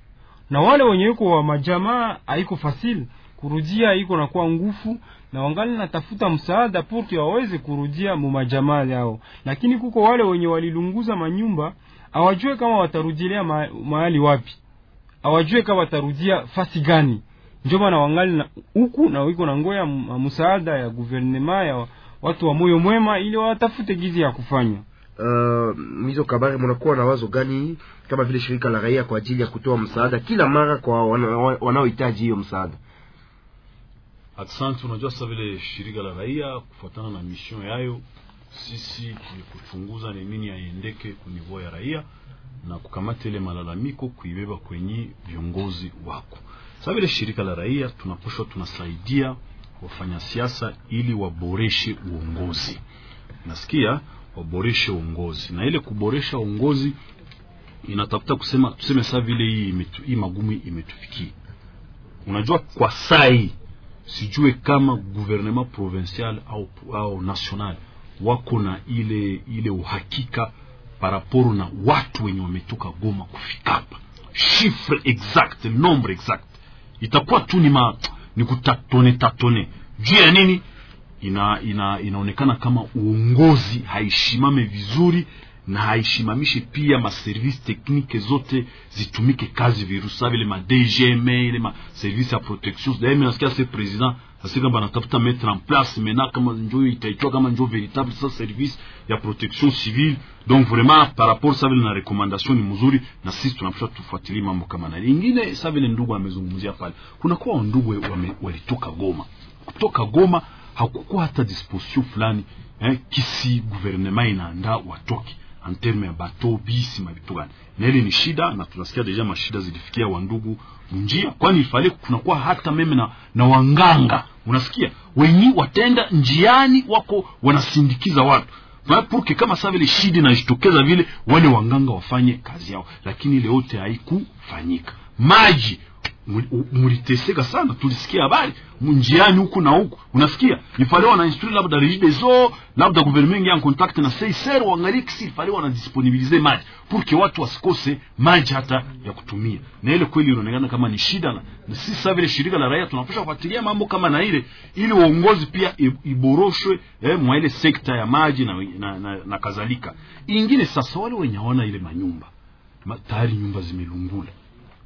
Na wale wenye iko wa majamaa haiko fasile kurudia iko nakuwa ngufu na wangali natafuta msaada porti waweze kurudia mu majamaa yao. Lakini kuko wale wenye walilunguza manyumba awajue kama watarudilia ma, mahali wapi awajue kama watarudia fasi gani. Ndio maana wangali na huku na wiko na ngoya msaada ya guvernema ya watu wa moyo mwema ili watafute gizi ya kufanya. Uh, mizo kabari, mnakuwa na wazo gani kama vile shirika la raia kwa ajili ya kutoa msaada kila mara kwa wanaohitaji hiyo msaada? Asante. Unajua sasa vile shirika la raia kufuatana na mission yayo, sisi ni kuchunguza ni nini yaendeke kunivou ya raia na kukamata ile malalamiko kuibeba kwenye viongozi wako. Sasa vile shirika la raia tunapushwa, tunasaidia wafanya siasa ili waboreshe uongozi, nasikia waboreshe uongozi, na ile kuboresha uongozi inatafuta kusema tuseme saa vile hii hii magumu imetufikia. Unajua kwa sai sijue kama gouvernement provincial au, au national wako na ile ile uhakika paraporo na watu wenye wametoka Goma kufika hapa, chiffre exact, nombre exact. Itakuwa tu ni ma ni kutatone tatone. Juu ya nini? Ina, ina, inaonekana kama uongozi haishimame vizuri na haishimamishi pia maservice teknike zote zitumike kazi virusa vile ma DGM ile ma service ya protection. D'ailleurs nasikia se president sasa kama banatafuta mettre en place maintenant kama njo itaitwa kama njo véritable sa service ya protection civile. Donc vraiment par rapport sa vile na recommandation ni mzuri na sisi tunapaswa tufuatilie mambo kama na. Ingine sa vile ndugu amezungumzia pale kuna kwa ndugu walitoka Goma. Kutoka Goma hakukuwa hata disposition fulani eh, kisi gouvernement inaandaa watoke en terme ya bato bisi mabitu gani. Na ile ni shida na tunasikia deja mashida zilifikia wandugu munjia kwani ifale kunakuwa hata meme na, na wanganga. Unasikia? Wenyi watenda njiani wako wanasindikiza watu. Purke kama saa vile shidi inajitokeza vile wale wanganga wafanye kazi yao. Lakini ile yote haikufanyika. Maji muliteseka sana. Tulisikia habari. Njiani huku na huku. Unasikia? Ifale wanainstrui labda regideso labda gouvernement en contact na seiser waangalie kisi ifale wanadisponibilize maji purke watu wasikose maji hata ya kutumia. Na ile kweli inaonekana kama ni shida na, sisi sasa vile shirika la raia tunapasha kufuatilia mambo kama na ile ili uongozi pia iboroshwe eh, mwa ile sekta ya maji na, na, na, na kadhalika. Ingine sasa wale wenye hawana ile manyumba tayari nyumba zimelungula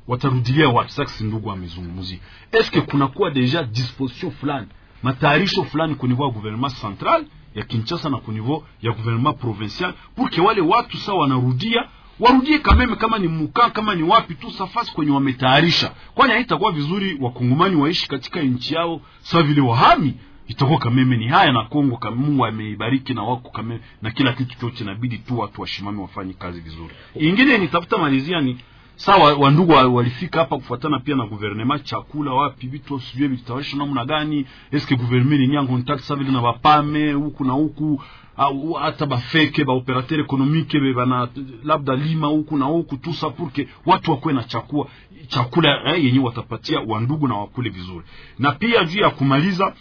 watarudilia wapi? Sasa ndugu amezungumzia. Eske kunakuwa deja disposition fulani matayarisho fulani ku niveau ya gouvernement central ya kinshasa na ku niveau ya gouvernement provincial pour que wale watu sawa wanarudia warudie kameme kama ni muka kama ni wapi tu safasi kwenye wametayarisha. Kwani haitakuwa vizuri wakongomani waishi katika nchi yao sawa vile wahami? Itakuwa kameme ni haya na kongo kama mungu ameibariki na wako kameme na kila kitu chote inabidi tu watu washimame wafanye kazi vizuri. Ingine nitafuta malizia ni sawa wandugu wa- walifika hapa kufuatana pia na gouvernement chakula wapi vitu sijue vitawasha namna gani eske gouvernement ni nyango contact sa vile na bapame huku na huku au hata bafeke baoperateur ekonomike be bana labda lima huku na huku tu sapurke watu wakuwe na chakua chakula eh, yenye watapatia wandugu na wakule vizuri na pia juu ya kumaliza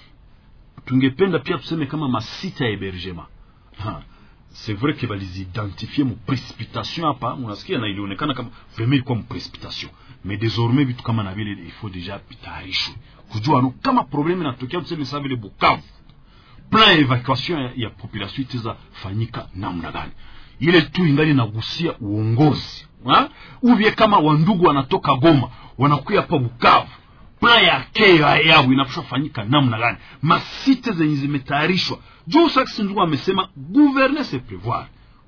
tungependa pia tuseme kama masita ya bergema. C'est vrai que balizidentifie mu précipitation hapa unasikia na ilionekana kama vraiment ilikuwa précipitation. Mais désormais vitu kama na vile il faut déjà vitayarishwe kujua no kama problème inatokea tuseme saa vile bukavu. Plan ya evacuation ya, ya population itaweza fanyika namna gani. Ile tu ingali nagusia uongozi ha? uvye kama wandugu wanatoka goma wanakuya hapa bukavu plan ya kea yao inapaswa fanyika namna gani? Masite zenye zimetayarishwa. Juu sasa ndugu amesema gouverner se prevoir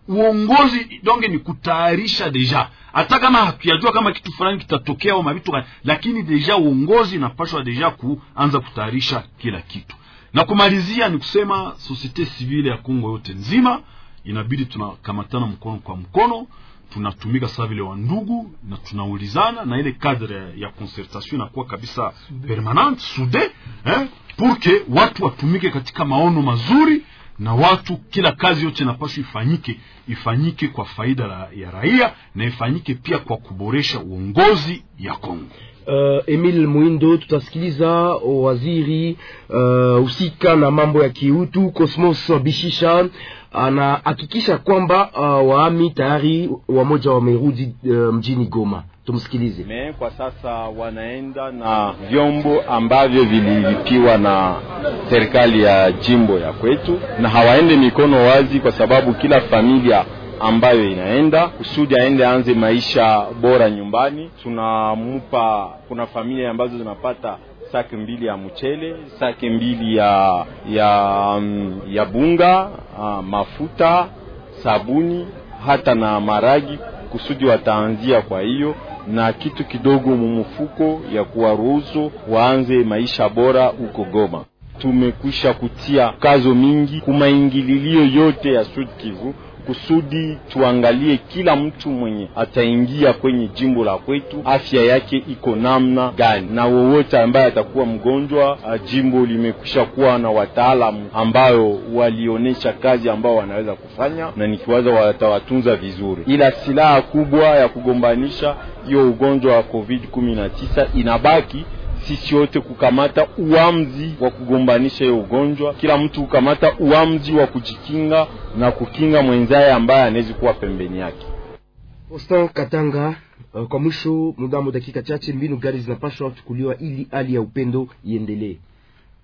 uongozi donge ni kutayarisha deja. Hata kama hatuyajua kama kitu fulani kitatokea au mavitu lakini deja uongozi inapaswa deja kuanza kutayarisha kila kitu. Na kumalizia ni kusema societe civile ya kongo yote nzima inabidi tunakamatana mkono kwa mkono tunatumika saa vile wandugu na tunaulizana na ile cadre ya concertation inakuwa kabisa permanente sude eh, pour que watu watumike katika maono mazuri na watu kila kazi yote inapaswa ifanyike ifanyike kwa faida la, ya raia na ifanyike pia kwa kuboresha uongozi ya Kongo. Uh, Emil muindo tutasikiliza waziri uh, husika na mambo ya kiutu Cosmos Bishisha anahakikisha kwamba uh, waami tayari wamoja wamerudi uh, mjini Goma. Tumsikilize. Me kwa sasa wanaenda na vyombo ambavyo vililipiwa na serikali ya jimbo ya kwetu, na hawaende mikono wazi, kwa sababu kila familia ambayo inaenda kusudi aende aanze maisha bora nyumbani, tunamupa. Kuna familia ambazo zinapata saki mbili ya mchele, saki mbili ya ya, mm, ya bunga, uh, mafuta, sabuni hata na maragi kusudi wataanzia kwa hiyo na kitu kidogo mumufuko ya kuwaruhusu waanze maisha bora huko Goma. Tumekwisha kutia kazo mingi kumaingililio yote ya Sud Kivu kusudi tuangalie kila mtu mwenye ataingia kwenye jimbo la kwetu afya yake iko namna gani, na wowote ambaye atakuwa mgonjwa, jimbo limekwisha kuwa na wataalamu ambayo walionyesha kazi ambao wanaweza kufanya, na nikiwaza watawatunza vizuri, ila silaha kubwa ya kugombanisha hiyo ugonjwa wa COVID 19 inabaki sisi wote kukamata uamzi wa kugombanisha hiyo ugonjwa, kila mtu kukamata uamzi wa kujikinga na kukinga mwenzaye ambaye anawezi kuwa pembeni yake. Ostan Katanga, uh, kwa mwisho, muda wa dakika chache, mbinu gari zinapaswa kuchukuliwa ili hali ya upendo iendelee.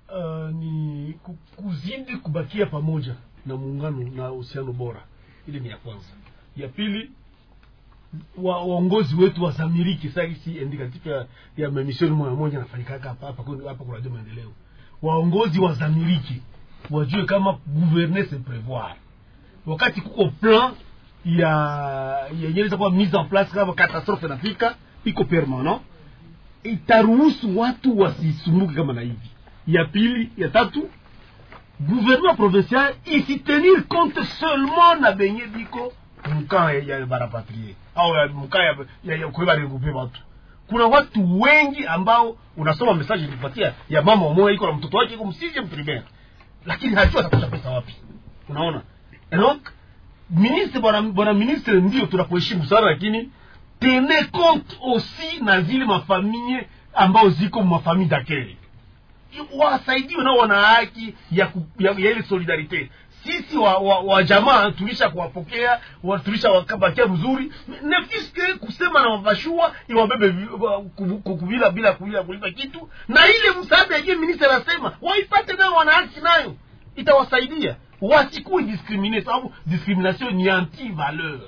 Uh, ni kuzidi kubakia pamoja na muungano na uhusiano bora. Ile ni ya kwanza. Ya pili waongozi wetu wasamiriki sasa hivi endi katika ya mamishoni moja moja nafanyikaga hapa hapa hapa kwa Maendeleo. Waongozi wazamirike wajue kama gouverner se prévoir, wakati kuko plan ya yenyewe za kwa mise en place kama catastrophe nafika iko permanent. Itaruhusu watu wasisumbuke kama na hivi. Ya pili ya tatu gouvernement provincial isitenir compte seulement na benye biko mkaa ya, barapatrie. Au mkaa ya, ya, ya kuiba regupe watu. Kuna watu wengi ambao unasoma message nilipatia ya mama moja iko na mtoto wake iko msije primaire lakini hajua atapata pesa wapi. Unaona? Et donc ministre bwana bwana ministre ndio tunakuheshimu sana lakini tene compte aussi na zile mafamilie ambao ziko mafamili d'accueil. Wasaidiwe nao wana haki ya, ya, ya ile solidarite sisi wa, wa, wa jamaa tulisha kuwapokea wa- tulisha wakabakia mzuri nefiske kusema na mabashua iwabebe vi- wa- ku- ku- ku- bila kulia kulipa kitu. Na ile msaada yenyewe ministre anasema waipate nayo wanaasi nayo. Itawasaidia. Wasikuwe discrimine sababu discrimination ni anti valeur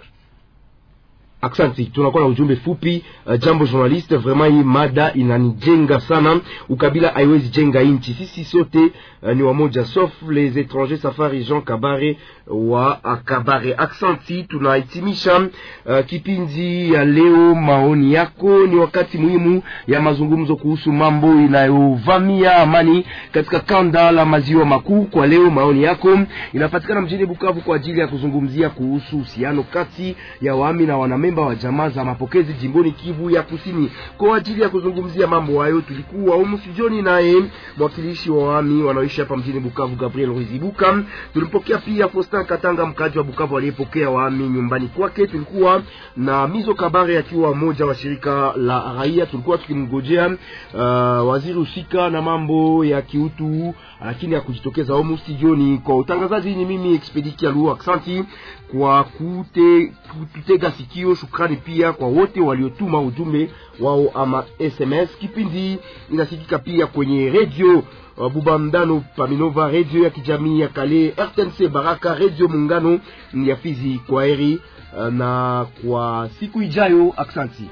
Aksanti, tunakuwa na ujumbe fupi. Uh, jambo journaliste, vraiment hii mada inanijenga sana. Ukabila haiwezi jenga nchi, sisi sote uh, ni wamoja, sauf les étrangers. Safari Jean Kabare wa uh, Kabare. Aksanti, tunahitimisha uh, kipindi ya leo. Maoni yako ni wakati muhimu ya mazungumzo kuhusu mambo inayovamia amani katika kanda la maziwa makuu. Kwa leo, maoni yako inapatikana mjini Bukavu kwa ajili ya kuzungumzia kuhusu uhusiano kati ya wami na wanamemba wa jamaa za mapokezi jimboni Kivu ya Kusini. Kwa ajili ya kuzungumzia mambo hayo, tulikuwa humu studioni naye mwakilishi wa wami wanaoishi hapa mjini Bukavu, Gabriel Ruzibuka. Tulimpokea pia Faustin Katanga, mkaji wa Bukavu aliyepokea wami nyumbani kwake. Tulikuwa na Mizo Kabare akiwa mmoja wa shirika la raia. Tulikuwa tukimngojea uh, waziri husika na mambo ya kiutu, lakini hakujitokeza humu studioni. Kwa utangazaji ni mimi Expedikia Luo, aksanti kwa kute, kututega sikio. Shukrani pia kwa wote waliotuma ujumbe wao ama SMS. Kipindi inasikika pia kwenye redio uh, Bubamdano Paminova, redio ya kijamii ya Kale, RTNC Baraka, redio Muungano ya Fizi. Kwa heri uh, na kwa siku ijayo, aksanti.